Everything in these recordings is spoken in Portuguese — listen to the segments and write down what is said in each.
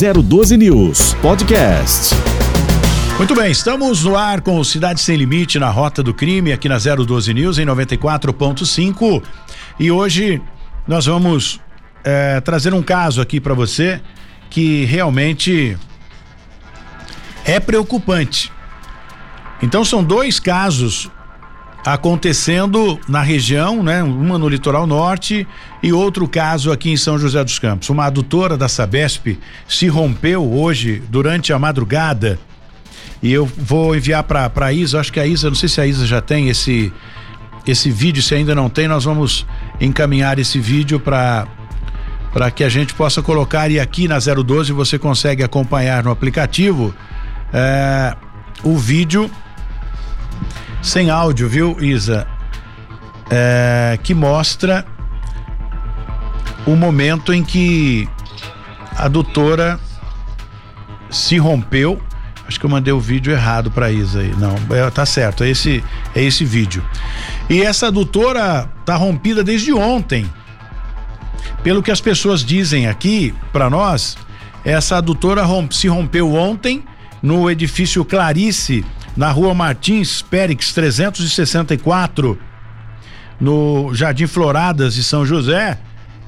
012 News Podcast. Muito bem, estamos no ar com o Cidade Sem Limite na Rota do Crime, aqui na 012 News em 94.5. E hoje nós vamos é, trazer um caso aqui para você que realmente é preocupante. Então são dois casos acontecendo na região, né? Uma no litoral norte e outro caso aqui em São José dos Campos. Uma adutora da Sabesp se rompeu hoje durante a madrugada e eu vou enviar para para Isa, acho que a Isa, não sei se a Isa já tem esse esse vídeo, se ainda não tem, nós vamos encaminhar esse vídeo para para que a gente possa colocar e aqui na 012 você consegue acompanhar no aplicativo é, o vídeo sem áudio, viu, Isa? É, que mostra o momento em que a doutora se rompeu. Acho que eu mandei o vídeo errado para Isa aí. Não, é, tá certo, é esse é esse vídeo. E essa adutora tá rompida desde ontem. Pelo que as pessoas dizem aqui para nós, essa adutora romp, se rompeu ontem no edifício Clarice na rua Martins Périx 364, no Jardim Floradas de São José,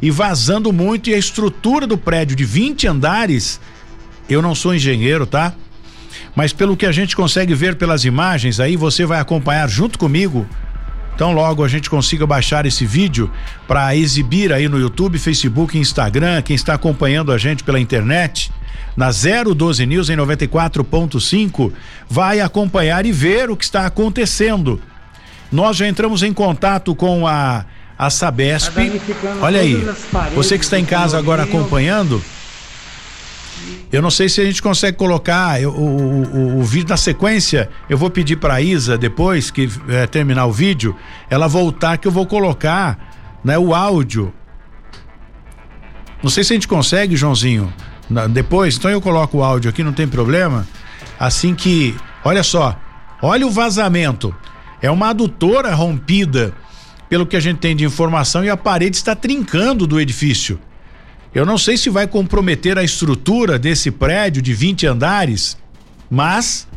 e vazando muito e a estrutura do prédio de 20 andares, eu não sou engenheiro, tá? Mas pelo que a gente consegue ver pelas imagens, aí você vai acompanhar junto comigo. Então logo a gente consiga baixar esse vídeo para exibir aí no YouTube, Facebook, Instagram, quem está acompanhando a gente pela internet na 012 News em 94.5 vai acompanhar e ver o que está acontecendo. Nós já entramos em contato com a a Sabesp. Tá Olha aí, você que está em casa agora acompanhando, eu não sei se a gente consegue colocar o, o, o, o vídeo na sequência. Eu vou pedir para Isa depois que é, terminar o vídeo, ela voltar que eu vou colocar, né, o áudio. Não sei se a gente consegue, Joãozinho depois, então eu coloco o áudio aqui, não tem problema. Assim que, olha só, olha o vazamento. É uma adutora rompida, pelo que a gente tem de informação, e a parede está trincando do edifício. Eu não sei se vai comprometer a estrutura desse prédio de 20 andares, mas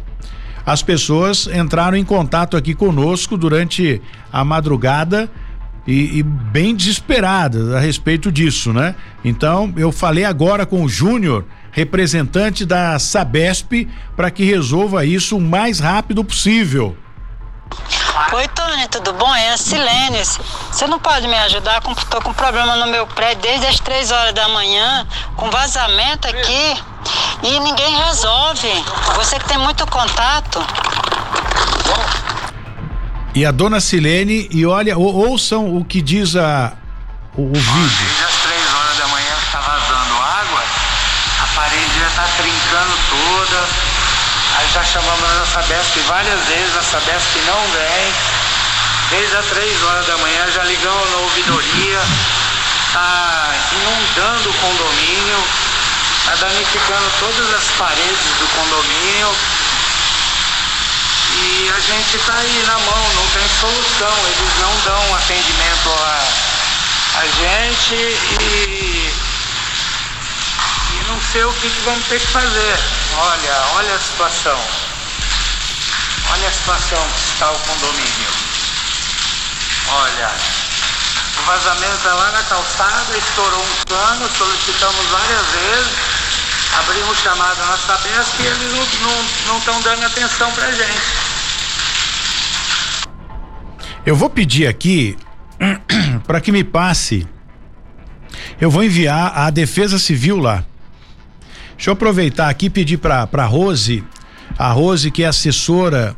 as pessoas entraram em contato aqui conosco durante a madrugada e, e, bem desesperadas a respeito disso, né? Então, eu falei agora com o Júnior, representante da Sabesp, para que resolva isso o mais rápido possível. Oi, Tony, tudo bom? É a Silene. Você não pode me ajudar? Estou com problema no meu prédio desde as três horas da manhã, com vazamento aqui, e ninguém resolve. Você que tem muito contato. E a dona Silene, e olha, ou, ouçam o que diz a, o, o vídeo. Desde as três horas da manhã está vazando água, a parede já está trincando toda. Já chamamos a Sabesp várias vezes, a Sabesp não vem. Desde as três horas da manhã já ligamos na ouvidoria, está inundando o condomínio, está danificando todas as paredes do condomínio e a gente está aí na mão, não tem solução, eles não dão atendimento a, a gente e, e não sei o que, que vamos ter que fazer. Olha, olha a situação. Olha a situação que está o condomínio. Olha, o vazamento é lá na calçada, estourou um cano, solicitamos várias vezes, abrimos chamada na Sabesp e eles não estão dando atenção pra gente. Eu vou pedir aqui para que me passe. Eu vou enviar a Defesa Civil lá. Deixa eu aproveitar aqui e pedir para para Rose, a Rose que é assessora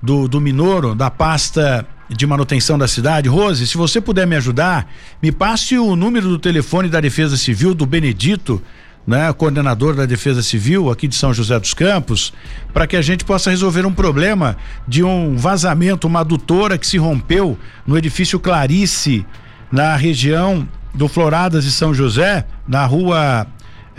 do do Minoro, da pasta de manutenção da cidade. Rose, se você puder me ajudar, me passe o número do telefone da Defesa Civil do Benedito né, coordenador da Defesa Civil aqui de São José dos Campos, para que a gente possa resolver um problema de um vazamento, uma adutora que se rompeu no edifício Clarice, na região do Floradas de São José, na rua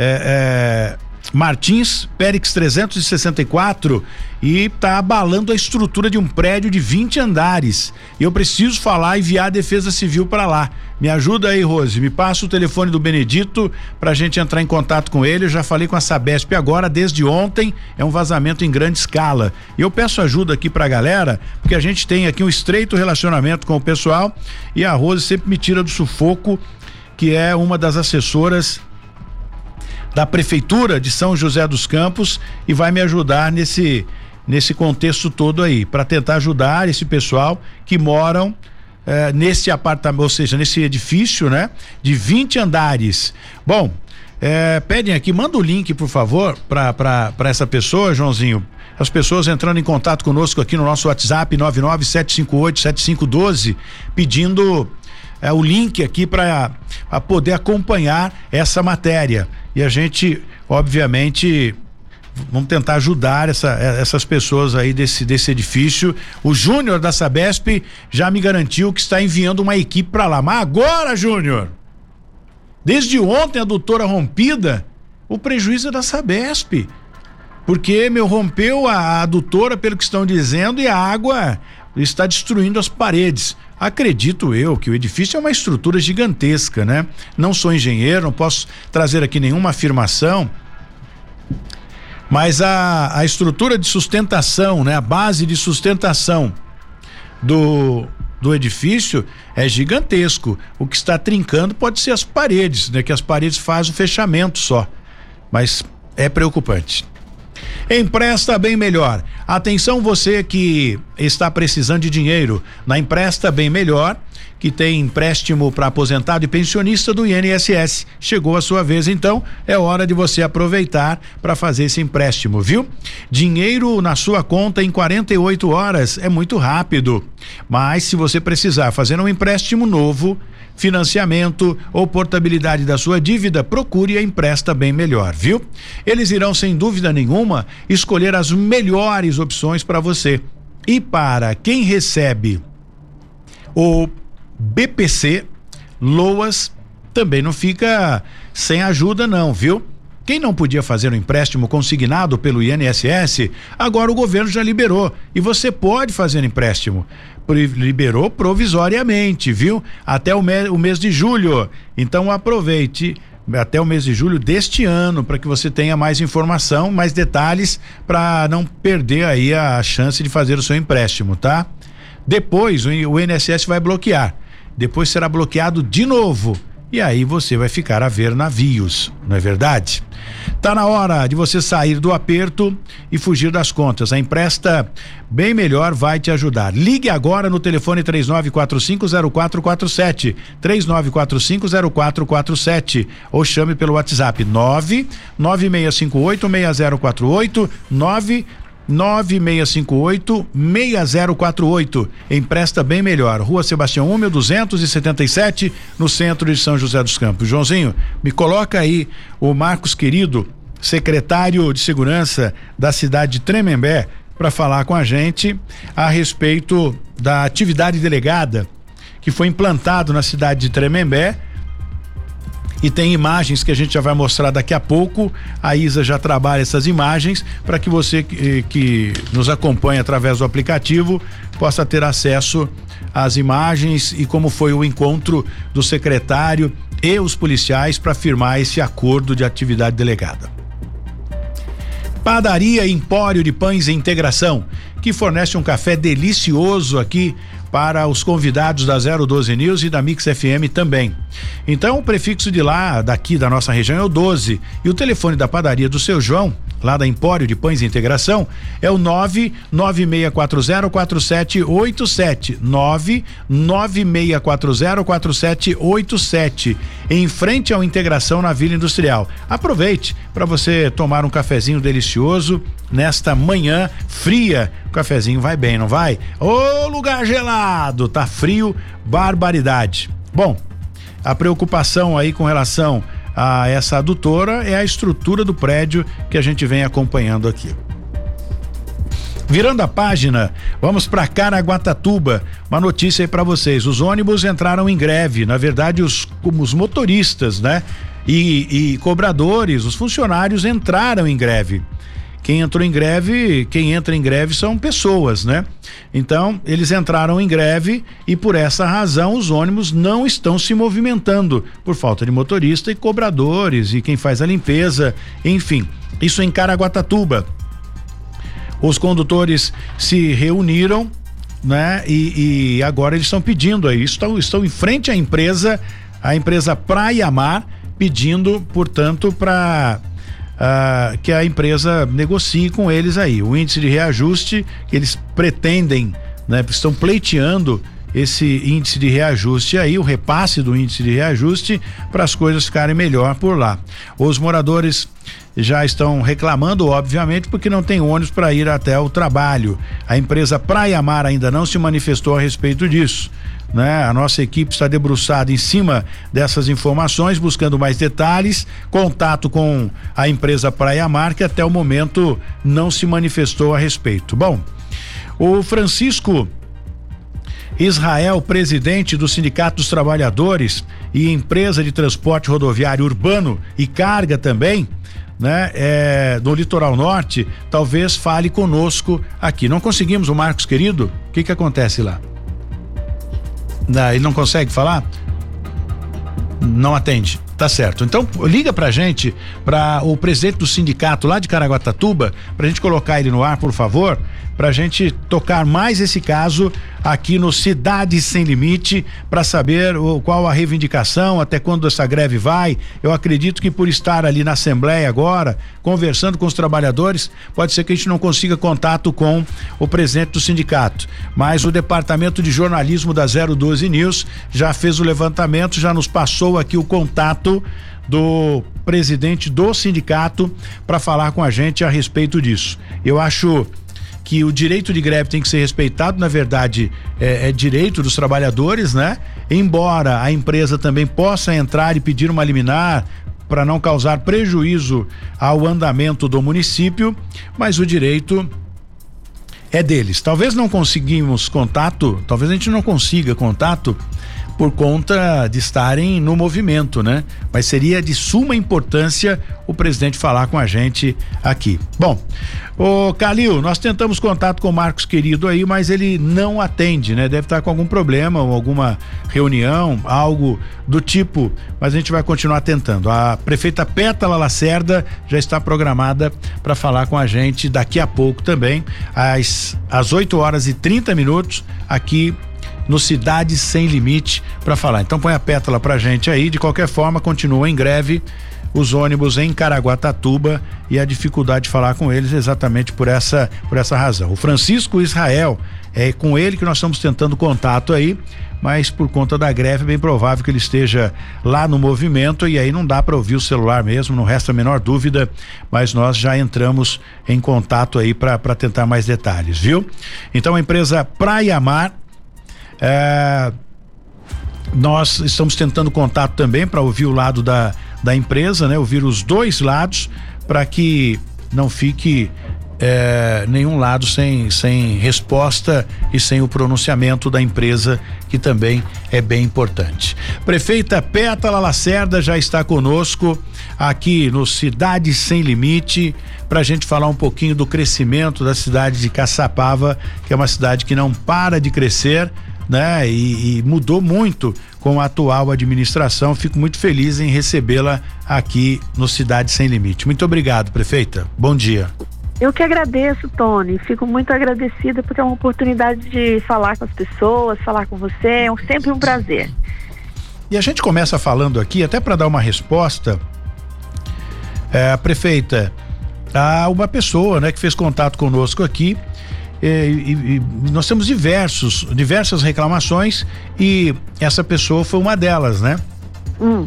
é, é, Martins, Périx 364 e tá abalando a estrutura de um prédio de 20 andares. Eu preciso falar e enviar a Defesa Civil para lá. Me ajuda aí, Rose. Me passa o telefone do Benedito pra gente entrar em contato com ele. Eu já falei com a Sabesp agora, desde ontem, é um vazamento em grande escala. E eu peço ajuda aqui pra galera, porque a gente tem aqui um estreito relacionamento com o pessoal e a Rose sempre me tira do sufoco, que é uma das assessoras da prefeitura de São José dos Campos e vai me ajudar nesse nesse contexto todo aí para tentar ajudar esse pessoal que moram eh, nesse apartamento, ou seja, nesse edifício, né, de 20 andares. Bom, eh, pedem aqui, manda o link, por favor, para essa pessoa, Joãozinho. As pessoas entrando em contato conosco aqui no nosso WhatsApp 997587512, pedindo é, o link aqui para poder acompanhar essa matéria. E a gente, obviamente, vamos tentar ajudar essa, essas pessoas aí desse, desse edifício. O Júnior da Sabesp já me garantiu que está enviando uma equipe para lá. Mas agora, Júnior, desde ontem a doutora rompida, o prejuízo é da Sabesp. Porque, meu, rompeu a, a adutora, pelo que estão dizendo, e a água está destruindo as paredes. Acredito eu que o edifício é uma estrutura gigantesca, né? Não sou engenheiro, não posso trazer aqui nenhuma afirmação, mas a, a estrutura de sustentação, né? A base de sustentação do, do edifício é gigantesco. O que está trincando pode ser as paredes, né? Que as paredes fazem o fechamento só. Mas é preocupante. Empresta Bem Melhor. Atenção você que está precisando de dinheiro. Na Empresta Bem Melhor, que tem empréstimo para aposentado e pensionista do INSS. Chegou a sua vez, então, é hora de você aproveitar para fazer esse empréstimo, viu? Dinheiro na sua conta em 48 horas é muito rápido. Mas se você precisar fazer um empréstimo novo, financiamento ou portabilidade da sua dívida, procure a Empresta Bem Melhor, viu? Eles irão, sem dúvida nenhuma, escolher as melhores opções para você. E para quem recebe o BPC, Loas, também não fica sem ajuda, não, viu? Quem não podia fazer um empréstimo consignado pelo INSS, agora o governo já liberou e você pode fazer empréstimo liberou provisoriamente, viu? Até o, o mês de julho. Então aproveite até o mês de julho deste ano para que você tenha mais informação, mais detalhes para não perder aí a chance de fazer o seu empréstimo, tá? Depois o INSS vai bloquear. Depois será bloqueado de novo e aí você vai ficar a ver navios, não é verdade? Tá na hora de você sair do aperto e fugir das contas. A Empresta Bem Melhor vai te ajudar. Ligue agora no telefone 39450447, 39450447 ou chame pelo WhatsApp 996586048 9 9658 6048. Empresta bem melhor. Rua Sebastião Húmel 277, no centro de São José dos Campos. Joãozinho, me coloca aí o Marcos Querido, secretário de Segurança da cidade de Tremembé, para falar com a gente a respeito da atividade delegada que foi implantado na cidade de Tremembé e tem imagens que a gente já vai mostrar daqui a pouco. A Isa já trabalha essas imagens para que você que, que nos acompanha através do aplicativo possa ter acesso às imagens e como foi o encontro do secretário e os policiais para firmar esse acordo de atividade delegada. Padaria Empório de Pães e Integração, que fornece um café delicioso aqui para os convidados da 012 News e da Mix FM também. Então, o prefixo de lá, daqui da nossa região é o 12 e o telefone da padaria do seu João, lá da Empório de Pães e Integração, é o 996404787, 996404787, em frente ao Integração na Vila Industrial. Aproveite para você tomar um cafezinho delicioso nesta manhã fria. O cafezinho vai bem, não vai? Ô lugar gelado, tá frio, barbaridade. Bom, a preocupação aí com relação a essa adutora é a estrutura do prédio que a gente vem acompanhando aqui. Virando a página, vamos para Caraguatatuba. Uma notícia aí para vocês: os ônibus entraram em greve. Na verdade, os, como os motoristas, né? e, e cobradores, os funcionários entraram em greve. Quem entrou em greve, quem entra em greve são pessoas, né? Então, eles entraram em greve e por essa razão os ônibus não estão se movimentando por falta de motorista e cobradores e quem faz a limpeza, enfim. Isso em Caraguatatuba. Os condutores se reuniram, né? E, e agora eles estão pedindo aí, estão, estão em frente à empresa, a empresa Praia Mar, pedindo, portanto, para Uh, que a empresa negocie com eles aí. O índice de reajuste que eles pretendem, né, estão pleiteando esse índice de reajuste aí, o repasse do índice de reajuste para as coisas ficarem melhor por lá. Os moradores já estão reclamando, obviamente, porque não tem ônibus para ir até o trabalho. A empresa Praia Mar ainda não se manifestou a respeito disso né? A nossa equipe está debruçada em cima dessas informações, buscando mais detalhes, contato com a empresa Praia Mar, que até o momento não se manifestou a respeito. Bom, o Francisco Israel, presidente do Sindicato dos Trabalhadores e empresa de transporte rodoviário urbano e carga também, né, é, do litoral norte, talvez fale conosco aqui. Não conseguimos o Marcos querido? O que que acontece lá? Não, ele não consegue falar? Não atende. Tá certo. Então, liga pra gente, para o presidente do sindicato lá de Caraguatatuba, pra gente colocar ele no ar, por favor, pra gente tocar mais esse caso aqui no Cidade Sem Limite para saber o, qual a reivindicação, até quando essa greve vai. Eu acredito que por estar ali na Assembleia agora, conversando com os trabalhadores, pode ser que a gente não consiga contato com o presidente do sindicato. Mas o departamento de jornalismo da 012 News já fez o levantamento, já nos passou aqui o contato do presidente do sindicato para falar com a gente a respeito disso. Eu acho que o direito de greve tem que ser respeitado, na verdade, é, é direito dos trabalhadores, né? Embora a empresa também possa entrar e pedir uma liminar para não causar prejuízo ao andamento do município, mas o direito é deles. Talvez não conseguimos contato, talvez a gente não consiga contato por conta de estarem no movimento, né? Mas seria de suma importância o presidente falar com a gente aqui. Bom, Ô, Calil, nós tentamos contato com o Marcos Querido aí, mas ele não atende, né? Deve estar com algum problema ou alguma reunião, algo do tipo, mas a gente vai continuar tentando. A prefeita Pétala Lacerda já está programada para falar com a gente daqui a pouco também, às, às 8 horas e 30 minutos, aqui no Cidade Sem Limite, para falar. Então põe a pétala pra gente aí, de qualquer forma, continua em greve os ônibus em Caraguatatuba e a dificuldade de falar com eles exatamente por essa por essa razão. O Francisco Israel é com ele que nós estamos tentando contato aí, mas por conta da greve é bem provável que ele esteja lá no movimento e aí não dá para ouvir o celular mesmo, não resta a menor dúvida, mas nós já entramos em contato aí para tentar mais detalhes, viu? Então a empresa Praia Mar é, nós estamos tentando contato também para ouvir o lado da da empresa, né? Ouvir os dois lados para que não fique é, nenhum lado sem, sem resposta e sem o pronunciamento da empresa, que também é bem importante. Prefeita Pétala Lacerda já está conosco aqui no Cidade Sem Limite para a gente falar um pouquinho do crescimento da cidade de Caçapava, que é uma cidade que não para de crescer né? E, e, mudou muito com a atual administração. Fico muito feliz em recebê-la aqui no Cidade Sem Limite. Muito obrigado, prefeita. Bom dia. Eu que agradeço, Tony. Fico muito agradecida porque é uma oportunidade de falar com as pessoas, falar com você. É sempre um prazer. E a gente começa falando aqui, até para dar uma resposta, é, prefeita, há uma pessoa, né, que fez contato conosco aqui e, e, nós temos diversos, diversas reclamações e essa pessoa foi uma delas, né? Hum.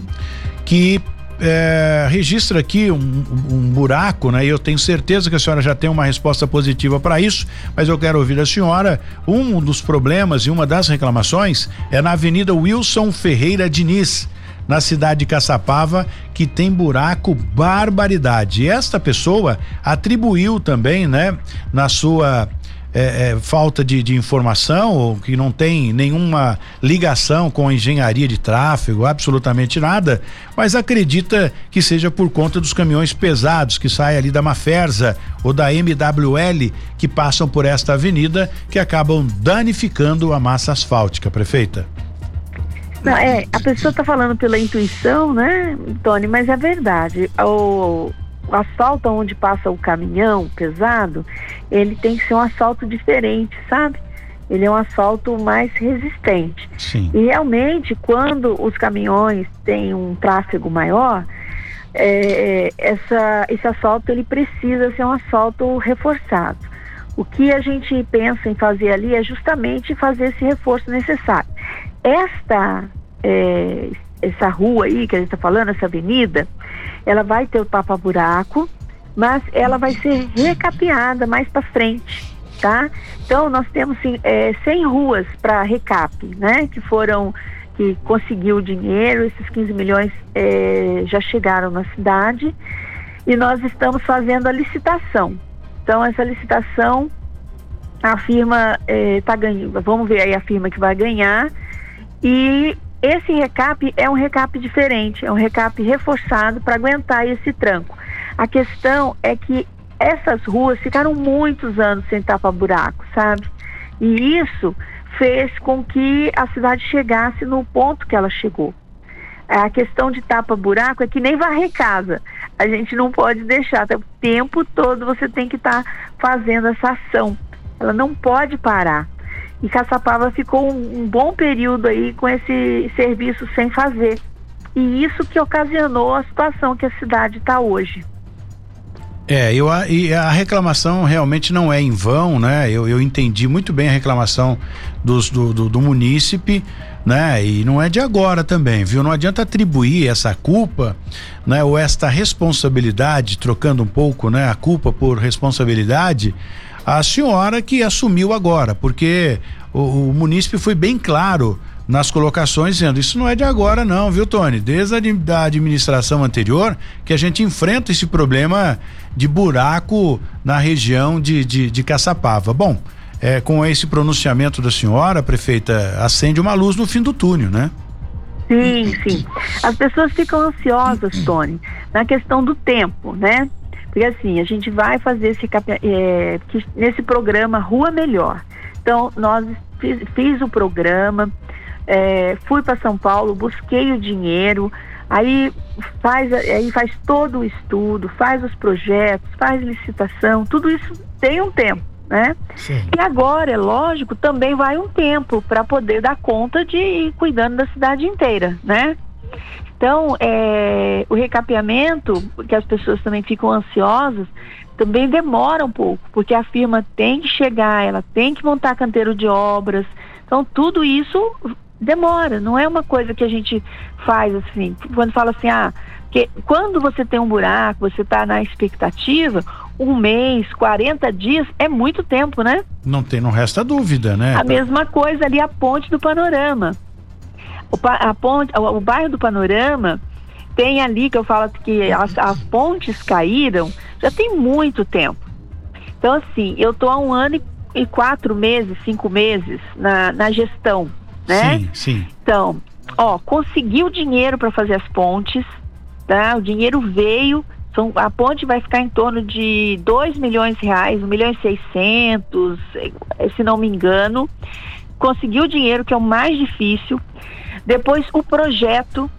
Que é, registra aqui um, um, buraco, né? E eu tenho certeza que a senhora já tem uma resposta positiva para isso, mas eu quero ouvir a senhora. Um dos problemas e uma das reclamações é na Avenida Wilson Ferreira Diniz, na cidade de Caçapava, que tem buraco barbaridade. E esta pessoa atribuiu também, né, na sua é, é, falta de, de, informação que não tem nenhuma ligação com a engenharia de tráfego, absolutamente nada, mas acredita que seja por conta dos caminhões pesados que saem ali da Maferza ou da MWL que passam por esta avenida que acabam danificando a massa asfáltica, prefeita. Não, é, a pessoa está falando pela intuição, né, Tony, mas é verdade. O, o asfalto onde passa o caminhão pesado, ele tem que ser um asfalto diferente, sabe? Ele é um asfalto mais resistente. Sim. E realmente, quando os caminhões têm um tráfego maior, é, essa, esse asfalto ele precisa ser um asfalto reforçado. O que a gente pensa em fazer ali é justamente fazer esse reforço necessário. Esta é, essa rua aí que a gente está falando, essa avenida, ela vai ter o tapa-buraco, mas ela vai ser recapeada mais para frente, tá? Então nós temos sim, é, 100 ruas para recap, né? Que foram que conseguiu o dinheiro, esses 15 milhões é, já chegaram na cidade e nós estamos fazendo a licitação. Então essa licitação a firma está é, ganhando, vamos ver aí a firma que vai ganhar e esse recap é um recap diferente, é um recap reforçado para aguentar esse tranco. A questão é que essas ruas ficaram muitos anos sem tapa-buraco, sabe? E isso fez com que a cidade chegasse no ponto que ela chegou. A questão de tapa-buraco é que nem varrer casa. A gente não pode deixar, o tempo todo você tem que estar tá fazendo essa ação. Ela não pode parar. E Caçapava ficou um, um bom período aí com esse serviço sem fazer. E isso que ocasionou a situação que a cidade está hoje. É, eu, a, e a reclamação realmente não é em vão, né? Eu, eu entendi muito bem a reclamação dos, do, do, do munícipe, né? E não é de agora também, viu? Não adianta atribuir essa culpa, né? Ou esta responsabilidade, trocando um pouco, né? A culpa por responsabilidade a senhora que assumiu agora, porque o, o munícipe foi bem claro nas colocações dizendo isso não é de agora não, viu Tony? Desde a administração anterior que a gente enfrenta esse problema de buraco na região de, de, de Caçapava. Bom, é, com esse pronunciamento da senhora, prefeita, acende uma luz no fim do túnel, né? Sim, sim. As pessoas ficam ansiosas, Tony, na questão do tempo, né? Porque assim, a gente vai fazer esse é, nesse programa Rua Melhor. Então, nós fiz, fiz o programa, é, fui para São Paulo, busquei o dinheiro, aí faz, aí faz todo o estudo, faz os projetos, faz licitação, tudo isso tem um tempo, né? Sim. E agora, é lógico, também vai um tempo para poder dar conta de ir cuidando da cidade inteira, né? Então, é, o recapeamento, que as pessoas também ficam ansiosas, também demora um pouco, porque a firma tem que chegar, ela tem que montar canteiro de obras. Então, tudo isso demora, não é uma coisa que a gente faz assim. Quando fala assim, ah, que quando você tem um buraco, você está na expectativa, um mês, 40 dias é muito tempo, né? Não tem, não resta dúvida, né? A mesma coisa ali a ponte do panorama. O, a ponte, o, o bairro do Panorama tem ali que eu falo que as, as pontes caíram já tem muito tempo. Então, assim, eu estou há um ano e, e, quatro meses, cinco meses na, na gestão, né? Sim, sim. Então, ó, consegui o dinheiro para fazer as pontes, tá? O dinheiro veio, são, a ponte vai ficar em torno de 2 milhões de reais, 1 milhão e 600, se não me engano. Consegui o dinheiro, que é o mais difícil. Depois o projeto,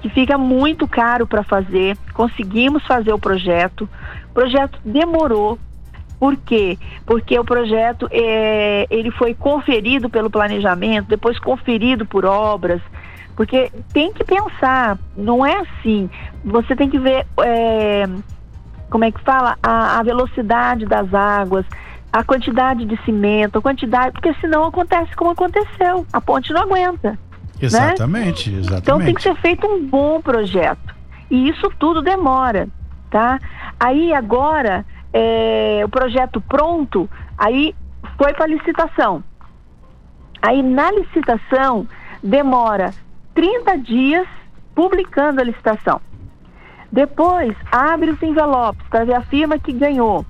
que fica muito caro para fazer. Conseguimos fazer o projeto. O projeto demorou. Por quê? Porque o projeto é, ele foi conferido pelo planejamento, depois conferido por obras. Porque tem que pensar, não é assim. Você tem que ver é, como é que fala a, a velocidade das águas, a quantidade de cimento, a quantidade, porque senão acontece como aconteceu. A ponte não aguenta. Exatamente, né? exatamente. Então tem que ser feito um bom projeto. E isso tudo demora, tá? Aí agora, é, o projeto pronto, aí foi para licitação. Aí na licitação demora 30 dias publicando a licitação. Depois abre os envelopes para ver a firma que ganhou.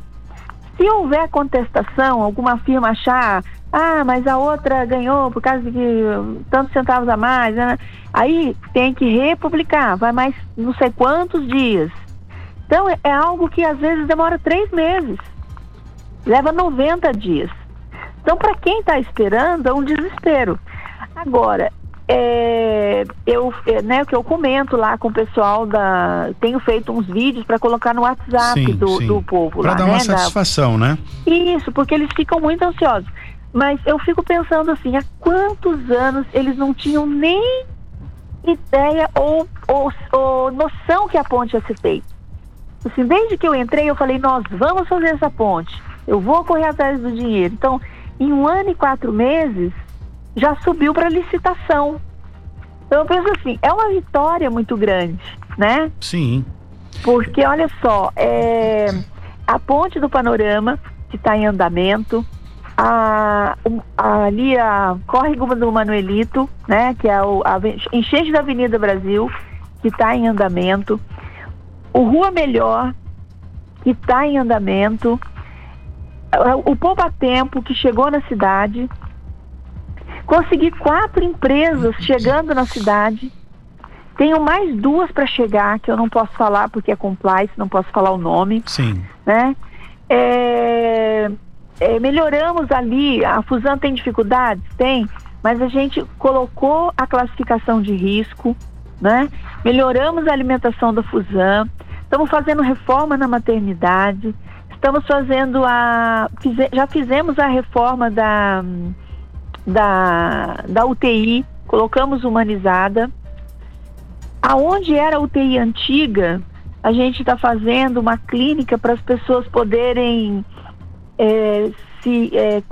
Se houver contestação, alguma firma achar, ah, mas a outra ganhou por causa de tantos centavos a mais, né? aí tem que republicar, vai mais não sei quantos dias. Então é, é algo que às vezes demora três meses, leva 90 dias. Então, para quem está esperando, é um desespero. Agora, é, eu, é, né, o que eu comento lá com o pessoal da. Tenho feito uns vídeos para colocar no WhatsApp Sim, do, sim. do povo lá. dar né, uma da- satisfação, né? Isso, porque eles ficam muito ansiosos. Mas eu fico pensando assim, há quantos anos eles não tinham nem ideia ou, ou, ou noção que a ponte ia ser feita? Assim, desde que eu entrei, eu falei, nós vamos fazer essa ponte. Eu vou correr atrás do dinheiro. Então, em um ano e quatro meses, já subiu para licitação. Então eu penso assim, é uma vitória muito grande, né? Sim. Porque olha só, é, a ponte do panorama que está em andamento, a, o- ali a córrego do Manuelito, né, que é o, a enchente da Avenida Brasil, que está em andamento, o Rua Melhor, que está em andamento, o o Poupa Tempo, que chegou na cidade, consegui quatro empresas chegando na cidade, tenho mais duas para chegar, que eu não posso falar porque é compliance, não posso falar o nome, Sim. né? É, é, melhoramos ali, a Fusan tem dificuldades? Tem, mas a gente colocou a classificação de risco, né? Melhoramos a alimentação da Fusan, estamos fazendo reforma na maternidade, estamos fazendo a. já fizemos a reforma da, da, da UTI, colocamos humanizada. Aonde era a UTI antiga, a gente está fazendo uma clínica para as pessoas poderem é, se é,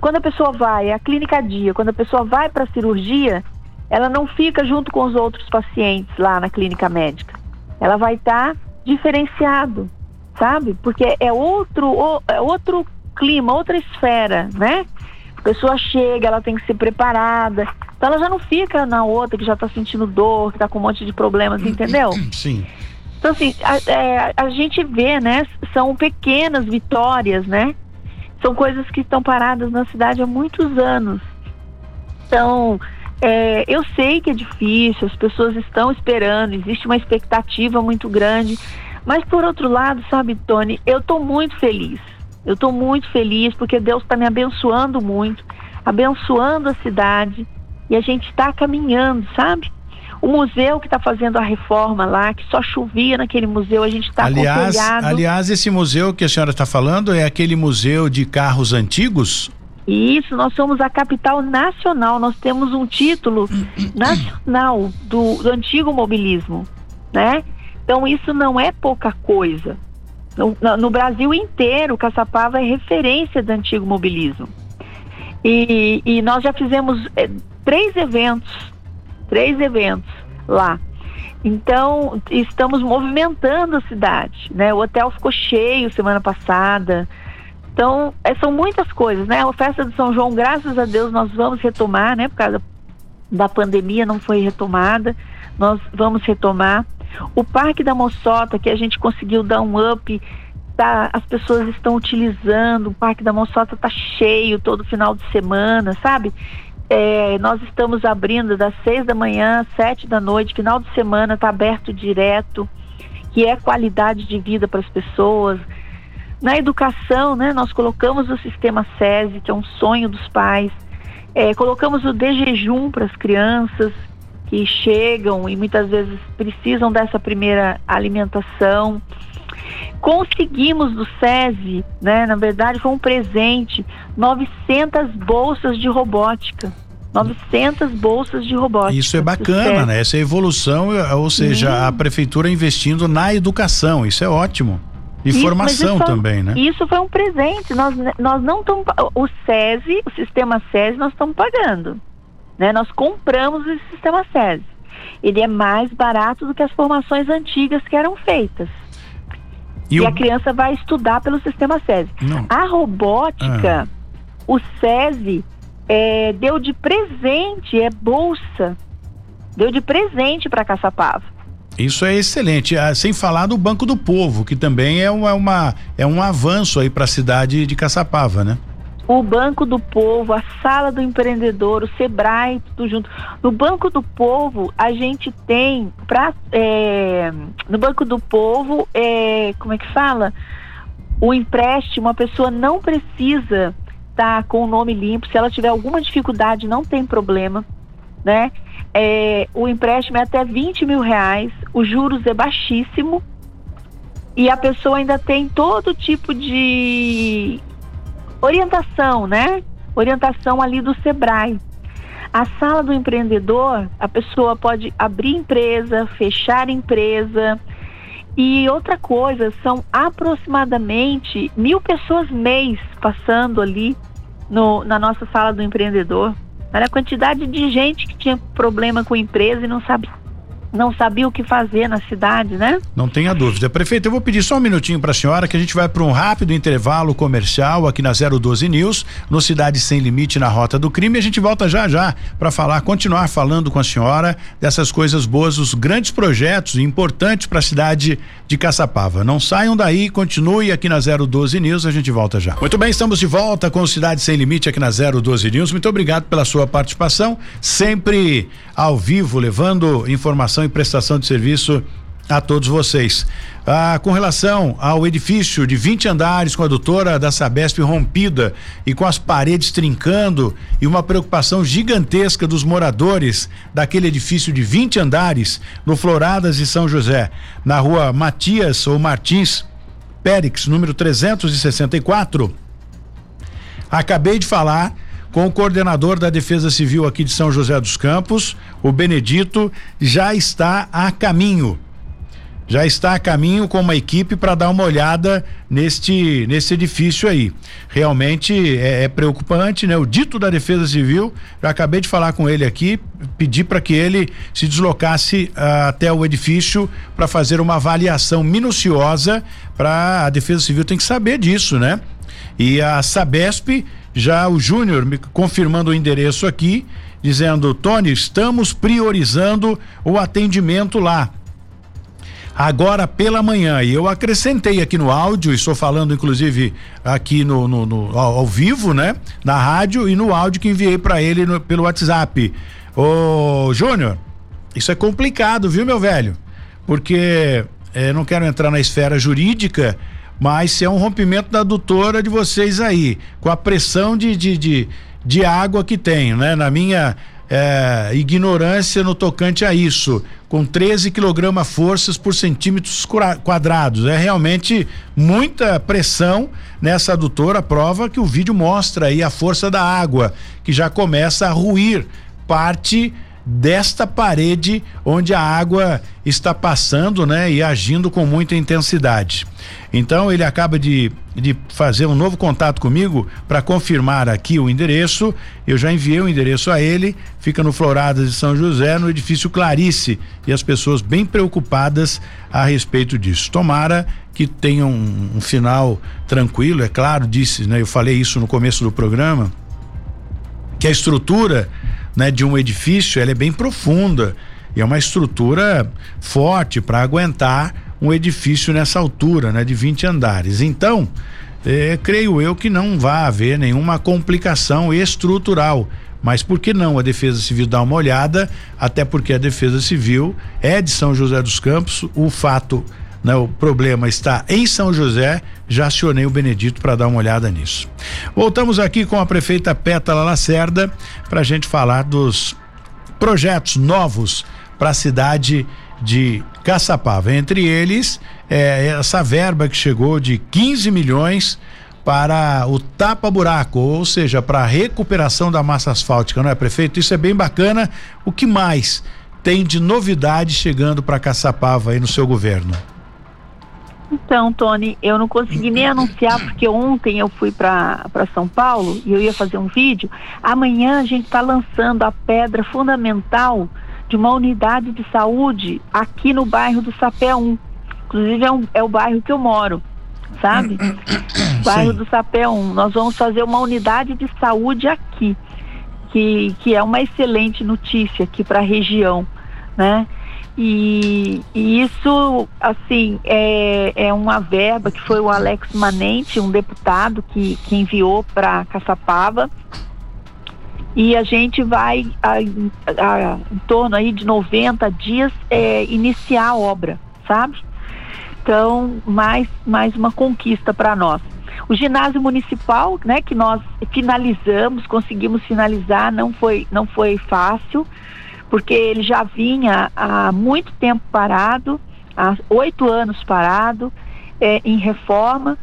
quando a pessoa vai, a clínica dia, quando a pessoa vai para a cirurgia, ela não fica junto com os outros pacientes lá na clínica médica. Ela vai estar diferenciado, sabe? Porque é outro, é outro clima, outra esfera, né? A pessoa chega, ela tem que ser preparada. Então ela já não fica na outra que já está sentindo dor, que está com um monte de problemas, entendeu? Sim. Então, assim, a, é, a gente vê, né? São pequenas vitórias, né? São coisas que estão paradas na cidade há muitos anos. Então, é, eu sei que é difícil, as pessoas estão esperando, existe uma expectativa muito grande. Mas, por outro lado, sabe, Tony, eu estou muito feliz. Eu estou muito feliz porque Deus está me abençoando muito, abençoando a cidade e a gente está caminhando, sabe? O museu que está fazendo a reforma lá, que só chovia naquele museu, a gente está aliás, aliás, esse museu que a senhora está falando é aquele museu de carros antigos? Isso, nós somos a capital nacional, nós temos um título nacional do, do antigo mobilismo, né? Então isso não é pouca coisa. No, no- Brasil inteiro, Caçapava é referência do antigo mobilismo. E, e nós já fizemos eh, três eventos, três eventos lá. Então, estamos movimentando a cidade, né? O hotel ficou cheio semana passada. Então, é, são muitas coisas, né? A festa de São João, graças a Deus, nós vamos retomar, né? Por causa da pandemia, não foi retomada. Nós vamos retomar. O Parque da Moçota, que a gente conseguiu dar um up, tá, as pessoas estão utilizando. O Parque da Moçota tá cheio todo final de semana, sabe? É, nós estamos abrindo das seis da manhã às sete da noite, final de semana está aberto direto, que é qualidade de vida para as pessoas. Na educação, né, nós colocamos o sistema SESI, que é um sonho dos pais. É, colocamos o de jejum para as crianças que chegam e muitas vezes precisam dessa primeira alimentação. Conseguimos do SESI, né, na verdade foi um presente, 900 bolsas de robótica. 900 bolsas de robótica. Isso é bacana, né? Essa evolução, eh, ou seja, a prefeitura investindo na educação, isso é ótimo. E Isso, formação isso- também, né? Isso foi um presente. Nós, nós não estamos. O SESI, o sistema SESI, nós estamos pagando. Né? Nós compramos esse sistema SESI. Ele é mais barato do que as formações antigas que eram feitas. E E, o- a criança vai estudar pelo sistema SESI. Não. A robótica, o SESI é, deu de presente, é bolsa. Deu de presente para Caçapava. Isso é excelente. Ah, sem falar do Banco do Povo, que também é uma, uma é um avanço aí para a cidade de Caçapava, né? o Banco do Povo, a Sala do Empreendedor, o Sebrae, tudo junto. No Banco do Povo, a gente tem, pra, é, no Banco do Povo, é, como é que fala? O empréstimo, a pessoa não precisa estar tá com o nome limpo. Se ela tiver alguma dificuldade, não tem problema, né? É, o empréstimo é até 20 mil reais, os juros é baixíssimo e a pessoa ainda tem todo tipo de orientação, né? Orientação ali do Sebrae. A sala do empreendedor, a pessoa pode abrir empresa, fechar empresa. E outra coisa, são aproximadamente mil pessoas mês passando ali no, na nossa sala do empreendedor. Olha a quantidade de gente que tinha problema com empresa e não sabe não sabia o que fazer na cidade, né? Não tenha dúvida. Prefeito, eu vou pedir só um minutinho para a senhora que a gente vai para um rápido intervalo comercial aqui na 012 News, no Cidade Sem Limite, na Rota do Crime. A gente volta já já para falar, continuar falando com a senhora dessas coisas boas, os grandes projetos importantes para a cidade de Caçapava. Não saiam daí, continue aqui na 012 News, a gente volta já. Muito bem, estamos de volta com Cidade Sem Limite aqui na 012 News. Muito obrigado pela sua participação, sempre ao vivo, levando informação e prestação de serviço a todos vocês. Ah, com relação ao edifício de 20 andares com a doutora da Sabesp rompida e com as paredes trincando e uma preocupação gigantesca dos moradores daquele edifício de 20 andares no Floradas de São José, na rua Matias ou Martins Périx, número 364. Acabei de falar com o coordenador da Defesa Civil aqui de São José dos Campos, o Benedito, já está a caminho. Já está a caminho com uma equipe para dar uma olhada neste nesse edifício aí. Realmente é, é, preocupante, né? O dito da Defesa Civil, já acabei de falar com ele aqui, pedi para que ele se deslocasse uh, até o edifício para fazer uma avaliação minuciosa. Para a Defesa Civil tem que saber disso, né? E a Sabesp já o Júnior me confirmando o endereço aqui, dizendo: Tony, estamos priorizando o atendimento lá. Agora pela manhã, e eu acrescentei aqui no áudio, estou falando inclusive aqui no, no, no ao, ao, vivo, né? Na rádio e no áudio que enviei para ele no, pelo WhatsApp. Ô, Júnior, isso é complicado, viu, meu velho? Porque eh, não quero entrar na esfera jurídica, mas se é um rompimento da adutora de vocês aí, com a pressão de, de, de, de água que tem, né? Na minha é, ignorância no tocante a isso, com 13 kg forças por centímetros quadrados. É realmente muita pressão nessa adutora, prova que o vídeo mostra aí a força da água, que já começa a ruir parte desta parede onde a água está passando, né, e agindo com muita intensidade. Então ele acaba de, de fazer um novo contato comigo para confirmar aqui o endereço. Eu já enviei o endereço a ele. Fica no Floradas de São José, no edifício Clarice, e as pessoas bem preocupadas a respeito disso. Tomara que tenha um, um final tranquilo, é claro, disse, né? Eu falei isso no começo do programa, que a estrutura né, de um edifício, ela é bem profunda e é uma estrutura forte para aguentar um edifício nessa altura, né, de 20 andares. Então, eh, creio eu que não vai haver nenhuma complicação estrutural. Mas por que não a Defesa Civil dar uma olhada? Até porque a Defesa Civil é de São José dos Campos, o fato né, o problema está em São José, já acionei o Benedito para dar uma olhada nisso. Voltamos aqui com a prefeita Pétala Lacerda para a gente falar dos projetos novos para a cidade de Caçapava. Entre eles, é, essa verba que chegou de 15 milhões para o tapa-buraco, ou seja, para a recuperação da massa asfáltica, não é, prefeito? Isso é bem bacana. O que mais tem de novidade chegando para Caçapava aí no seu governo? Então, Tony, eu não consegui nem anunciar porque ontem eu fui para São Paulo e eu ia fazer um vídeo. Amanhã a gente está lançando a pedra fundamental de uma unidade de saúde aqui no bairro do Sapé 1. Inclusive é, um, é o bairro que eu moro, sabe? bairro do Sapé 1. Nós vamos fazer uma unidade de saúde aqui, que, que é uma excelente notícia aqui para a região, né? E, e, isso, assim, é, é uma verba que foi o Alex Manente, um deputado que, que enviou para Caçapava. E a gente vai, a, a, em torno aí de 90 dias, é, iniciar a obra, sabe? Então, mais, mais uma conquista para nós. O ginásio municipal, né, que nós finalizamos, conseguimos finalizar, não foi, não foi fácil, porque ele já vinha há muito tempo parado, há oito anos parado, é, em reforma,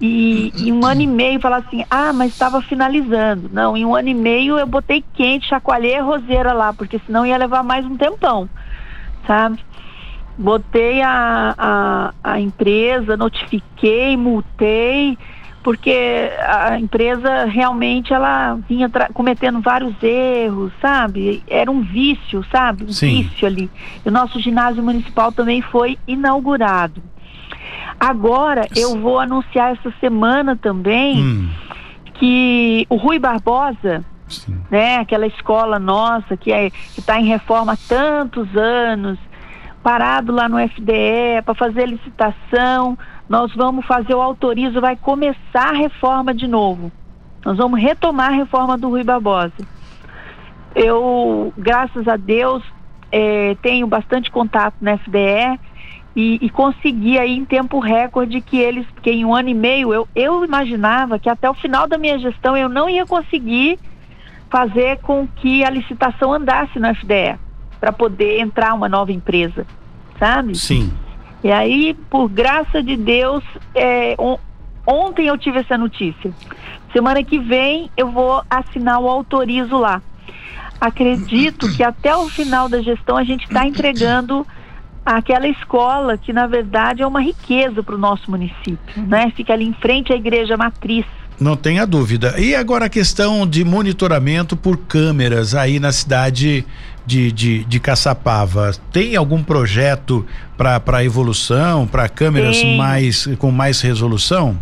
e em um ano e meio falar assim, ah, mas estava finalizando. Não, em um ano e meio eu botei quente, chacoalhei a roseira lá, porque senão ia levar mais um tempão, sabe? Botei a, a, a empresa, notifiquei, multei, porque a empresa realmente ela vinha cometendo vários erros, sabe? Era um vício, sabe? Um Sim. vício ali. E o nosso ginásio municipal também foi inaugurado. Agora eu vou anunciar essa semana também Hum, que o Rui Barbosa, sim. né, aquela escola nossa que é que está em reforma há tantos anos, parado lá no FDE para fazer licitação, nós vamos fazer o autorizo, vai começar a reforma de novo. Nós vamos retomar a reforma do Rui Barbosa. Eu, graças a Deus, eh, tenho bastante contato na FDE e, e consegui aí em tempo recorde que eles, que em um ano e meio, eu, eu imaginava que até o final da minha gestão eu não ia conseguir fazer com que a licitação andasse no FDE para poder entrar uma nova empresa, sabe? Sim. E aí, por graça de Deus, é, on- ontem eu tive essa notícia. Semana que vem eu vou assinar o autorizo lá. Acredito que até o final da gestão a gente está entregando aquela escola que na verdade é uma riqueza para o nosso município, né? Fica ali em frente à igreja matriz. Não tenha dúvida. E agora a questão de monitoramento por câmeras aí na cidade de, de, de Caçapava. Tem algum projeto para evolução, para câmeras Tem. mais com mais resolução?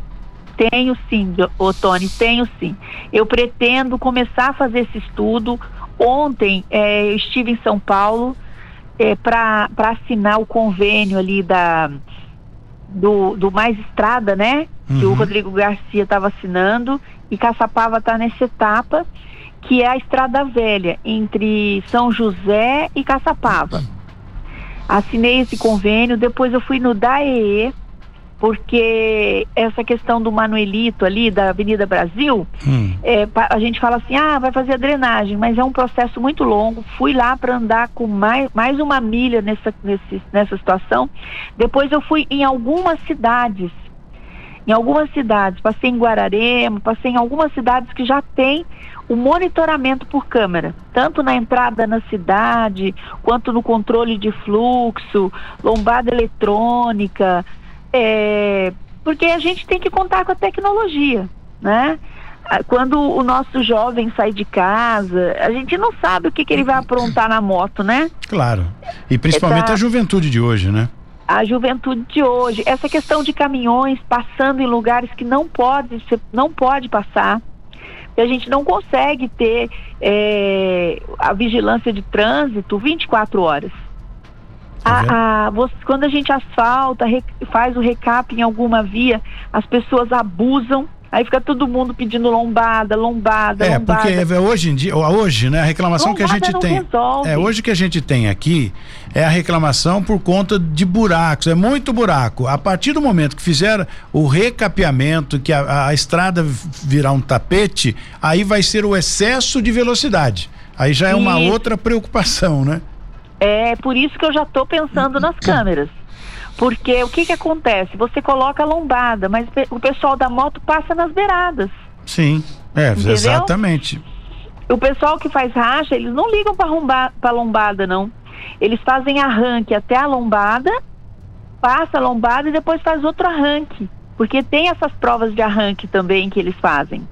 Tenho sim, ô Tony, tenho sim. Eu pretendo começar a fazer esse estudo. Ontem eh, eu estive em São Paulo para assinar o convênio ali da do, do Mais Estrada, né? Que o Uhum. Rodrigo Garcia estava assinando e Caçapava está nessa etapa, que é a Estrada Velha, entre São José e Caçapava. Assinei esse convênio, depois eu fui no DAEE, porque essa questão do Manuelito ali, da Avenida Brasil, Hum. é, a gente fala assim, ah, vai fazer a drenagem, mas é um processo muito longo. Fui lá para andar com mais, mais uma milha nessa, nesse, nessa situação. Depois eu fui em algumas cidades, em algumas cidades, passei em Guararema, passei em algumas cidades que já tem o monitoramento por câmera, tanto na entrada na cidade, quanto no controle de fluxo, lombada eletrônica, é, porque a gente tem que contar com a tecnologia, né? Ah, Quando o nosso jovem sai de casa, a gente não sabe o que, que ele vai aprontar na moto, né? Claro. E principalmente Essa- a juventude de hoje, né? a juventude de hoje, essa questão de caminhões passando em lugares que não pode, não pode passar, a gente não consegue ter eh, a vigilância de trânsito 24 horas. Tá vendo? A- a- você- quando a gente asfalta, re- faz o recap em alguma via, as pessoas abusam, aí fica todo mundo pedindo lombada, lombada, É, lombada. porque é, hoje em dia, hoje, né, a reclamação que a Lombada gente não tem. resolve. É, hoje que a gente tem aqui é a reclamação por conta de buracos, é muito buraco. A partir do momento que fizer o recapeamento, que a, a estrada virar um tapete, aí vai ser o excesso de velocidade. Aí já é uma Isso. outra preocupação, né? É por isso que eu já estou pensando nas câmeras. Porque o que que acontece? Você coloca a lombada, mas o pessoal da moto passa nas beiradas. Sim, é, Entendeu? exatamente. O pessoal que faz racha, eles não ligam para lombada, não. Eles fazem arranque até a lombada, passa a lombada e depois faz outro arranque. Porque tem essas provas de arranque também que eles fazem.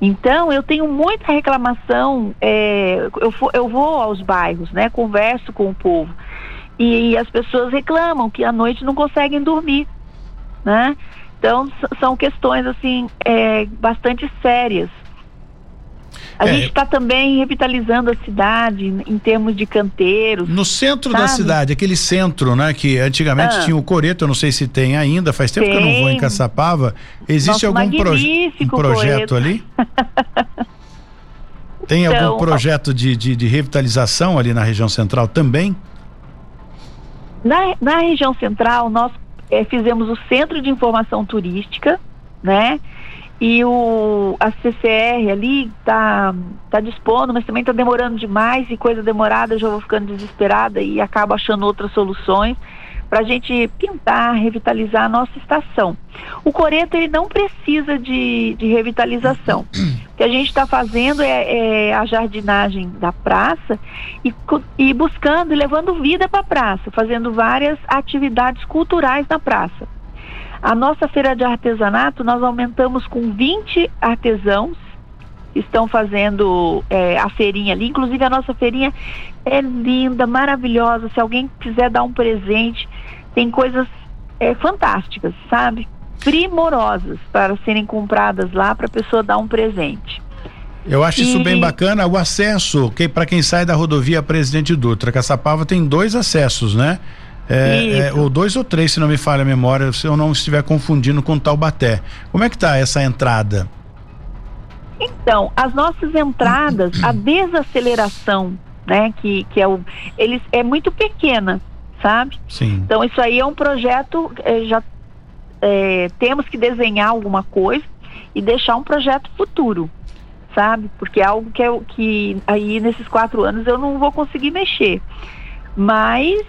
Então, eu tenho muita reclamação, é, eu, fo- eu vou aos bairros, né? Converso com o povo. E, as pessoas reclamam que à noite não conseguem dormir, né? Então, são questões, assim, é, bastante sérias. A É. gente está também revitalizando a cidade em, termos de canteiros. No centro da Sabe? cidade, aquele centro, né? Que antigamente Ah. tinha o Coreto, eu não sei se tem ainda, faz tempo que eu não vou em Tem. Caçapava. Existe Nosso algum proje um projeto Coreto. ali? Tem algum Então, projeto de, de, de revitalização ali na região central também? Na, na região central, nós eh, fizemos o Centro de Informação Turística, né? E o, a CCR ali tá, tá dispondo, mas também tá demorando demais e coisa demorada eu já vou ficando desesperada e acabo achando outras soluções para a gente tentar revitalizar a nossa estação. O Coreto ele não precisa de, de revitalização. O que a gente está fazendo é, é a jardinagem da praça e, e buscando levando vida para a praça, fazendo várias atividades culturais na praça. A nossa feira de artesanato nós aumentamos com 20 artesãos que estão fazendo é, a feirinha ali. Inclusive a nossa feirinha é linda, maravilhosa. Se alguém quiser dar um presente, tem coisas é, fantásticas, sabe? Primorosas para serem compradas lá para a pessoa dar um presente. Eu acho isso E- bem bacana. O acesso, que para quem sai da rodovia Presidente Dutra, Caçapava tem dois acessos, né? É, é, ou dois ou três, se não me falha a memória, se eu não estiver confundindo com Taubaté. Como é que tá essa entrada? Então, as nossas entradas, a desaceleração, né, que, que é o. Eles é muito pequena, sabe? Sim. Então isso aí é um projeto, eh, já eh, temos que desenhar alguma coisa e deixar um projeto futuro, sabe? Porque é algo que, eu, que aí nesses quatro anos eu não vou conseguir mexer. Mas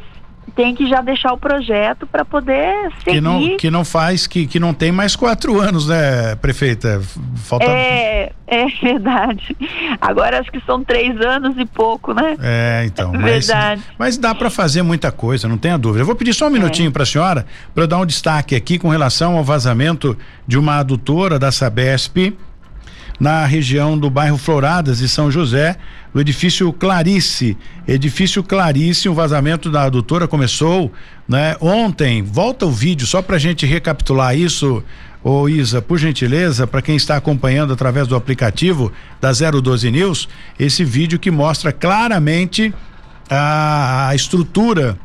tem que já deixar o projeto para poder seguir. Que não, que não faz, que, que não tem mais quatro anos, né, prefeita? Falta. É, é verdade. Agora acho que são três anos e pouco, né? É, então. Mas, Verdade. mas dá para fazer muita coisa, não tenha dúvida. Eu vou pedir só um É. minutinho para a senhora para eu dar um destaque aqui com relação ao vazamento de uma adutora da Sabesp na região do bairro Floradas de São José, no edifício Clarice. Edifício Clarice, o vazamento da adutora começou, né? Ontem, volta o vídeo só pra gente recapitular isso, ô Isa, por gentileza, para quem está acompanhando através do aplicativo da 012 News, esse vídeo que mostra claramente a, a estrutura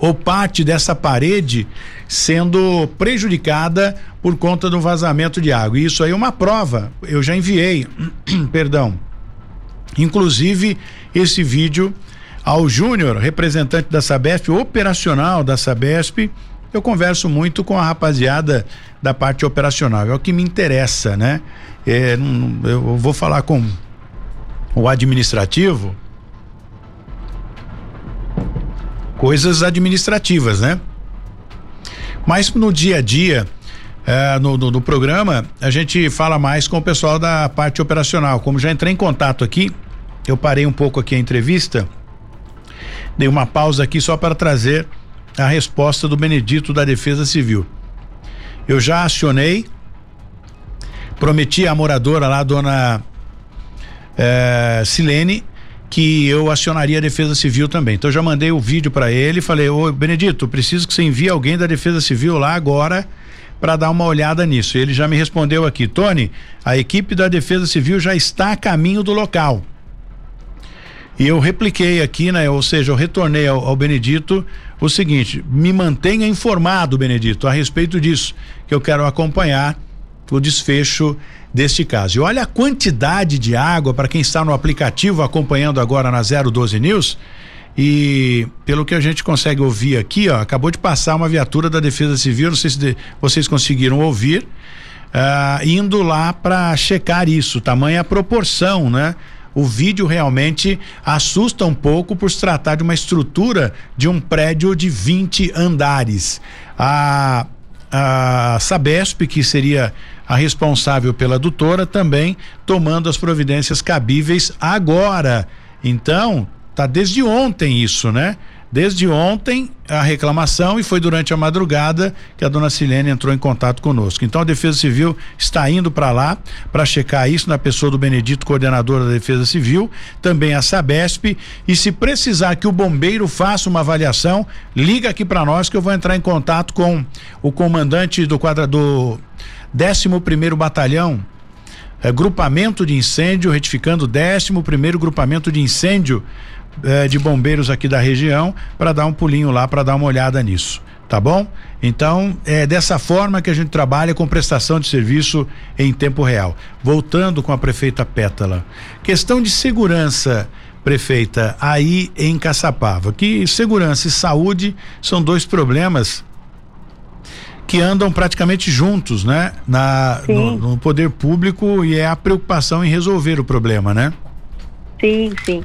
ou parte dessa parede sendo prejudicada por conta do vazamento de água. E isso aí é uma prova. Eu já enviei, perdão, inclusive esse vídeo ao Júnior, representante da Sabesp, operacional da Sabesp. Eu converso muito com a rapaziada da parte operacional, é o que me interessa, né? É, eu vou falar com o administrativo, coisas administrativas, né? Mas no dia a dia, eh, no, no, no programa, a gente fala mais com o pessoal da parte operacional. Como já entrei em contato aqui, eu parei um pouco aqui a entrevista, dei uma pausa aqui só para trazer a resposta do Benedito da Defesa Civil. Eu já acionei, prometi à moradora lá, dona eh, Silene, que eu acionaria a Defesa Civil também. Então eu já mandei o vídeo para ele falei: "Ô Benedito, preciso que você envie alguém da Defesa Civil lá agora para dar uma olhada nisso". Ele já me respondeu aqui: "Tony, a equipe da Defesa Civil já está a caminho do local". E eu repliquei aqui, né? Ou seja, eu retornei ao, ao Benedito o seguinte: me mantenha informado, Benedito, a respeito disso, que eu quero acompanhar o desfecho deste caso. E olha a quantidade de água para quem está no aplicativo acompanhando agora na 012 News. E pelo que a gente consegue ouvir aqui, ó, acabou de passar uma viatura da Defesa Civil, não sei se de- vocês conseguiram ouvir, ah, indo lá para checar isso, tamanha a proporção, né? O vídeo realmente assusta um pouco por se tratar de uma estrutura de um prédio de 20 andares. A, a Sabesp, que seria a responsável pela adutora, também tomando as providências cabíveis agora. Então, tá desde ontem isso, né? Desde ontem a reclamação e foi durante a madrugada que a dona Silene entrou em contato conosco. Então a Defesa Civil está indo para lá para checar isso na pessoa do Benedito, coordenador da Defesa Civil, também a Sabesp e se precisar que o bombeiro faça uma avaliação, liga aqui para nós que eu vou entrar em contato com o comandante do quadra do 11º Batalhão é, grupamento de incêndio, retificando o décimo primeiro grupamento de incêndio é, de bombeiros aqui da região, para dar um pulinho lá, para dar uma olhada nisso. Tá bom? Então, é dessa forma que a gente trabalha com prestação de serviço em tempo real. Voltando com a prefeita Pétala. Questão de segurança prefeita, aí em Caçapava, que segurança e saúde são dois problemas que andam praticamente juntos, né? Na, no, no, poder público e é a preocupação em resolver o problema, né? Sim, sim.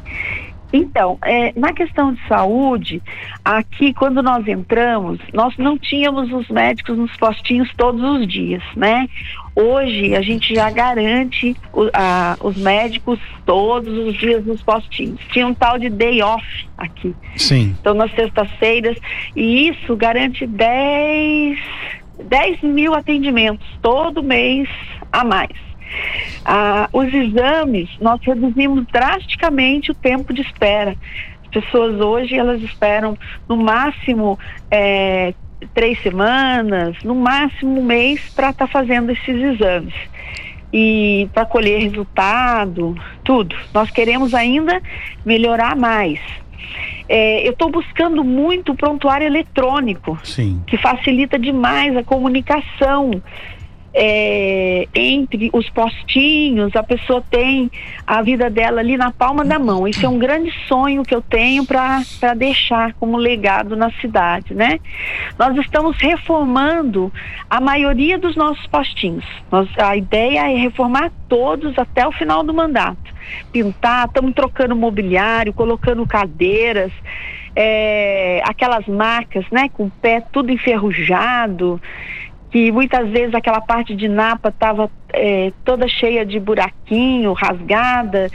Então, é, na questão de saúde, aqui quando nós entramos, nós não tínhamos os médicos nos postinhos todos os dias, né? Hoje a gente já garante o, a, os médicos todos os dias nos postinhos. Tinha um tal de day off aqui. Sim. Então nas sextas-feiras, e isso garante 10, 10 mil atendimentos todo mês a mais. Ah, os exames, nós reduzimos drasticamente o tempo de espera. As pessoas hoje, elas esperam no máximo é, três semanas, no máximo um mês para estar tá fazendo esses exames. E para colher resultado, tudo. Nós queremos ainda melhorar mais. É, eu estou buscando muito o prontuário eletrônico, Sim. que facilita demais a comunicação é, entre os postinhos, a pessoa tem a vida dela ali na palma da mão. Isso é um grande sonho que eu tenho para deixar como legado na cidade, né? Nós estamos reformando a maioria dos nossos postinhos. Nós, a ideia é reformar todos até o final do mandato. Pintar, estamos trocando mobiliário, colocando cadeiras. É, aquelas macas, né, com o pé tudo enferrujado, que muitas vezes aquela parte de napa estava é, toda cheia de buraquinho, rasgada,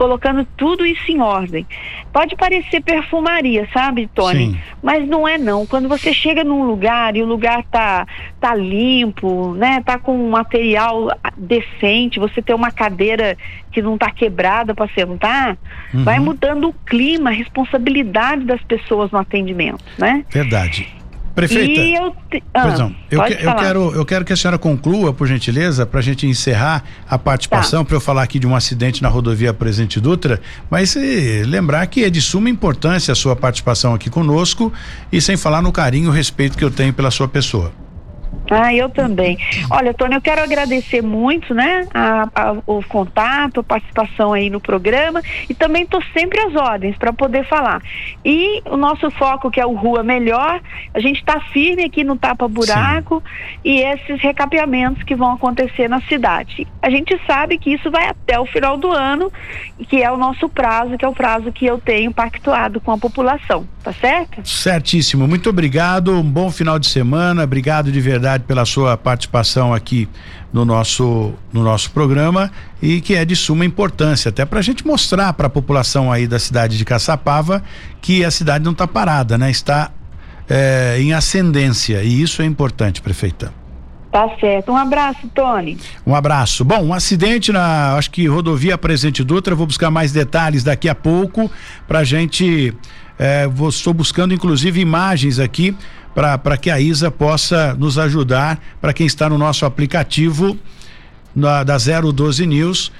colocando tudo isso em ordem. Pode parecer perfumaria, sabe, Tony? Sim. Mas não é não. Quando você chega num lugar e o lugar tá tá limpo, né? Tá com um material decente, você tem uma cadeira que não tá quebrada para sentar, uhum. vai mudando o clima, a responsabilidade das pessoas no atendimento, né? Verdade. Prefeita. E eu, te... ah, não. Eu, que, eu, quero, eu quero que a senhora conclua, por gentileza, para a gente encerrar a participação, tá. para eu falar aqui de um acidente na rodovia Presidente Dutra, mas eh, lembrar que é de suma importância a sua participação aqui conosco e sem falar no carinho e respeito que eu tenho pela sua pessoa. Ah, eu também. Olha, Tony, eu quero agradecer muito, né, a, a, o contato, a participação aí no programa e também estou sempre às ordens para poder falar. E o nosso foco, que é o Rua Melhor, a gente está firme aqui no Tapa Buraco Sim. e esses recapeamentos que vão acontecer na cidade. A gente sabe que isso vai até o final do ano, que é o nosso prazo, que é o prazo que eu tenho pactuado com a população, tá certo? Certíssimo. Muito obrigado. Um bom final de semana. Obrigado de verdade verdade, pela sua participação aqui no nosso, no nosso programa e que é de suma importância, até para a gente mostrar para a população aí da cidade de Caçapava que a cidade não está parada, né? Está é, em ascendência e isso é importante, prefeita. Tá certo. Um abraço, Tony. Um abraço. Bom, um acidente na, acho que rodovia Presidente Dutra. Vou buscar mais detalhes daqui a pouco para gente. É, vou, estou buscando inclusive imagens aqui para que a Isa possa nos ajudar, para quem está no nosso aplicativo na, da 012 News.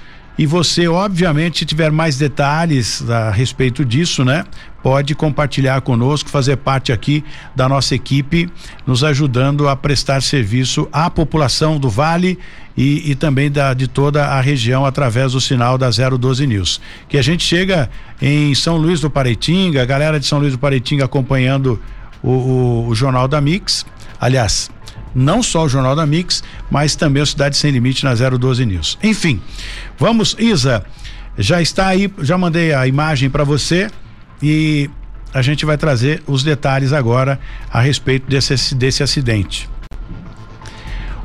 E você, obviamente, se tiver mais detalhes a respeito disso, né? Pode compartilhar conosco, fazer parte aqui da nossa equipe, nos ajudando a prestar serviço à população do Vale e, e também da, de toda a região através do sinal da 012 News. Que a gente chega em São Luís do Pareitinga, a galera de São Luís do Pareitinga acompanhando o, o, o Jornal da Mix. Aliás, não só o Jornal da Mix, mas também o Cidade Sem Limite na 012 News. Enfim, vamos, Isa, já está aí, já mandei a imagem para você e a gente vai trazer os detalhes agora a respeito desse, desse acidente.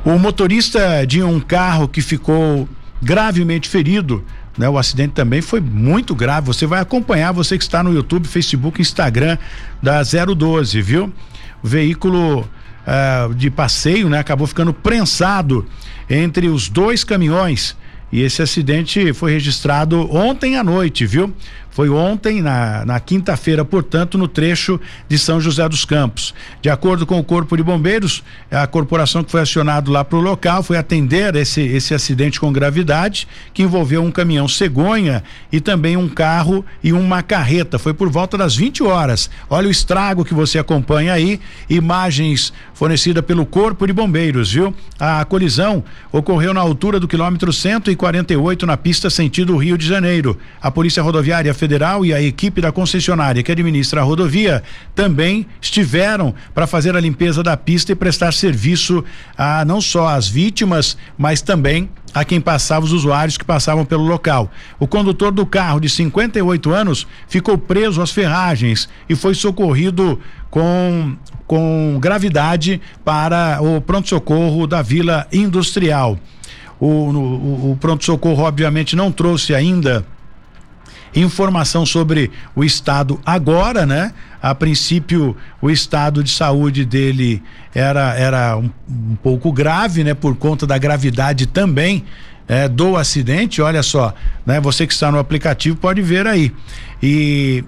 O motorista de um carro que ficou gravemente ferido, né? O acidente também foi muito grave. Você vai acompanhar, você que está no YouTube, Facebook, Instagram da 012, viu? O veículo uh, de passeio, né? Acabou ficando prensado entre os dois caminhões. E esse acidente foi registrado ontem à noite, viu? Foi ontem, na, na quinta-feira, portanto, no trecho de São José dos Campos. De acordo com o Corpo de Bombeiros, a corporação que foi acionado lá para o local foi atender esse, esse acidente com gravidade, que envolveu um caminhão cegonha e também um carro e uma carreta. Foi por volta das 20 horas. Olha o estrago que você acompanha aí, imagens fornecidas pelo Corpo de Bombeiros, viu? A colisão ocorreu na altura do quilômetro 148 na pista sentido Rio de Janeiro. A Polícia Rodoviária Federal e a equipe da concessionária que administra a rodovia também estiveram para fazer a limpeza da pista e prestar serviço a não só às vítimas, mas também a quem passava os usuários que passavam pelo local. O condutor do carro de 58 anos ficou preso às ferragens e foi socorrido com com gravidade para o pronto-socorro da Vila Industrial. O, o, o pronto-socorro, obviamente, não trouxe ainda informação sobre o estado agora, né? A princípio, o estado de saúde dele era, era um, um pouco grave, né? Por conta da gravidade também é, do acidente. Olha só, né? Você que está no aplicativo pode ver aí. E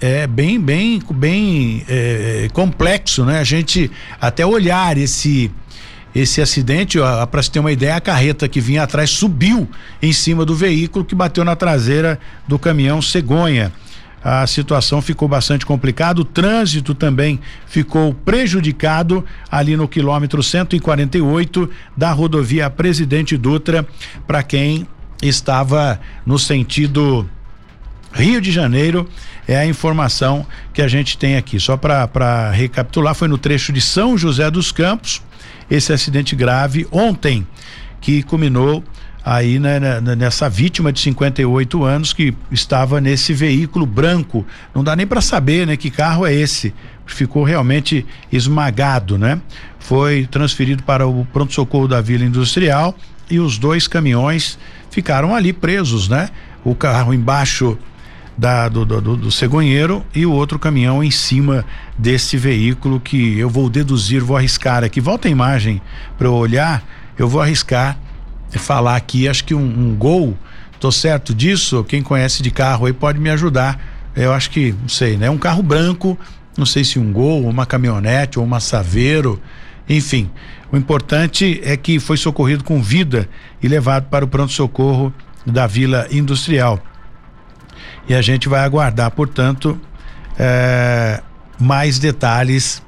é bem, bem, bem é, complexo, né? A gente até olhar esse esse acidente, para se ter uma ideia, a carreta que vinha atrás subiu em cima do veículo que bateu na traseira do caminhão cegonha. A situação ficou bastante complicada, o trânsito também ficou prejudicado ali no quilômetro 148 da rodovia Presidente Dutra, para quem estava no sentido Rio de Janeiro é a informação que a gente tem aqui. Só para recapitular, foi no trecho de São José dos Campos, esse acidente grave ontem, que culminou aí né, né nessa vítima de 58 anos que estava nesse veículo branco. Não dá nem para saber, né, que carro é esse. Ficou realmente esmagado, né? Foi transferido para o pronto-socorro da Vila Industrial e os dois caminhões ficaram ali presos, né? O carro embaixo da, do, do, do, cegonheiro e o outro caminhão em cima desse veículo que eu vou deduzir, vou arriscar aqui. Volta a imagem para eu olhar, eu vou arriscar falar aqui, acho que um, um gol, tô certo disso? Quem conhece de carro aí pode me ajudar. Eu acho que, não sei, né? Um carro branco, não sei se um gol, uma caminhonete ou uma saveiro, enfim. O importante é que foi socorrido com vida e levado para o pronto-socorro da Vila Industrial e a gente vai aguardar, portanto, é, mais detalhes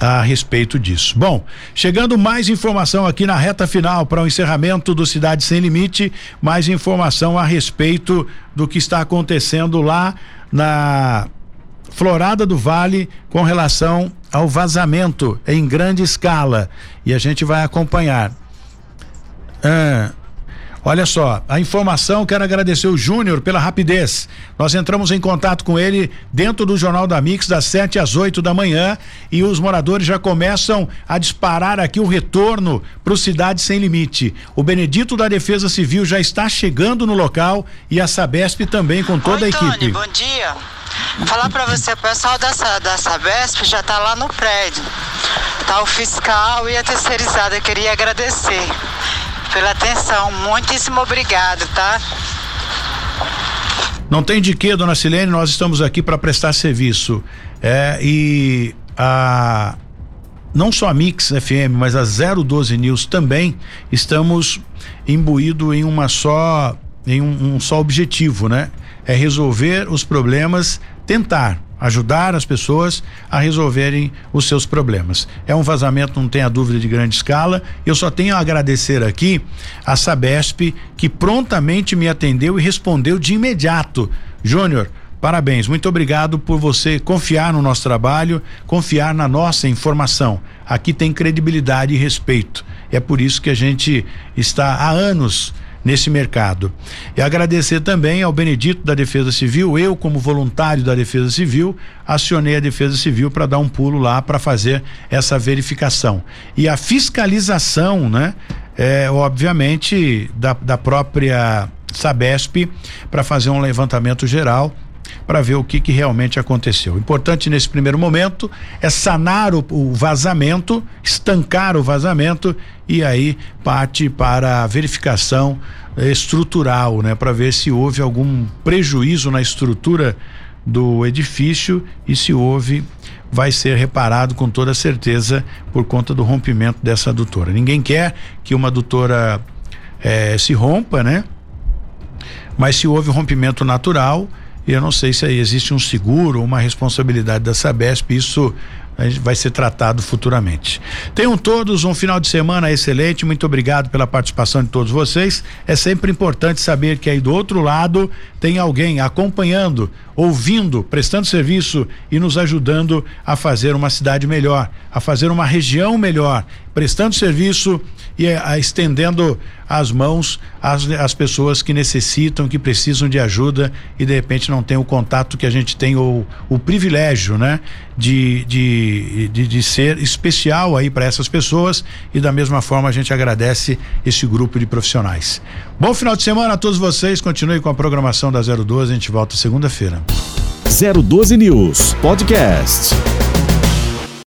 a respeito disso. Bom, chegando mais informação aqui na reta final para o encerramento do Cidade Sem Limite, mais informação a respeito do que está acontecendo lá na Florada do Vale com relação ao vazamento em grande escala e a gente vai acompanhar. Ah, Olha só, a informação, quero agradecer o Júnior pela rapidez. Nós entramos em contato com ele dentro do Jornal da Mix das 7 às 8 da manhã e os moradores já começam a disparar aqui o retorno para o Cidade Sem Limite. O Benedito da Defesa Civil já está chegando no local e a Sabesp também com toda Oi, a equipe. Tony, bom dia. Falar para você, o pessoal da, da Sabesp já está lá no prédio. Tá o fiscal e a terceirizada, eu queria agradecer pela atenção. Muitíssimo obrigado, tá? Não tem de que, dona Silene, nós estamos aqui para prestar serviço. É, e a não só a Mix FM, mas a 012 News também estamos imbuído em uma só em um, um só objetivo, né? É resolver os problemas, tentar ajudar as pessoas a resolverem os seus problemas. É um vazamento, não tenha dúvida, de grande escala. Eu só tenho a agradecer aqui a Sabesp, que prontamente me atendeu e respondeu de imediato. Júnior, Parabéns, muito obrigado por você confiar no nosso trabalho, confiar na nossa informação. Aqui tem credibilidade e respeito. É por isso que a gente está há anos nesse mercado. E agradecer também ao Benedito da Defesa Civil, eu como voluntário da Defesa Civil, acionei a Defesa Civil para dar um pulo lá para fazer essa verificação. E a fiscalização, né? É, obviamente da, da própria Sabesp para fazer um levantamento geral para ver o que, que realmente aconteceu. O importante nesse primeiro momento é sanar o, o vazamento, estancar o vazamento e aí parte para a verificação estrutural, né, para ver se houve algum prejuízo na estrutura do edifício e se houve vai ser reparado com toda certeza por conta do rompimento dessa adutora. Ninguém quer que uma adutora eh, se rompa, né? Mas se houve rompimento natural, eu não sei se aí existe um seguro uma responsabilidade da Sabesp, isso vai ser tratado futuramente. Tenham todos um final de semana excelente. Muito obrigado pela participação de todos vocês. É sempre importante saber que aí do outro lado tem alguém acompanhando, ouvindo, prestando serviço e nos ajudando a fazer uma cidade melhor, a fazer uma região melhor, prestando serviço e a, a, estendendo as mãos às, às pessoas que necessitam, que precisam de ajuda e de repente não tem o contato que a gente tem ou o privilégio, né? De, de, de, de ser especial aí para essas pessoas e da mesma forma a gente agradece esse grupo de profissionais. Bom final de semana a todos vocês, continue com a programação da 012, a gente volta segunda-feira. 012 News Podcast.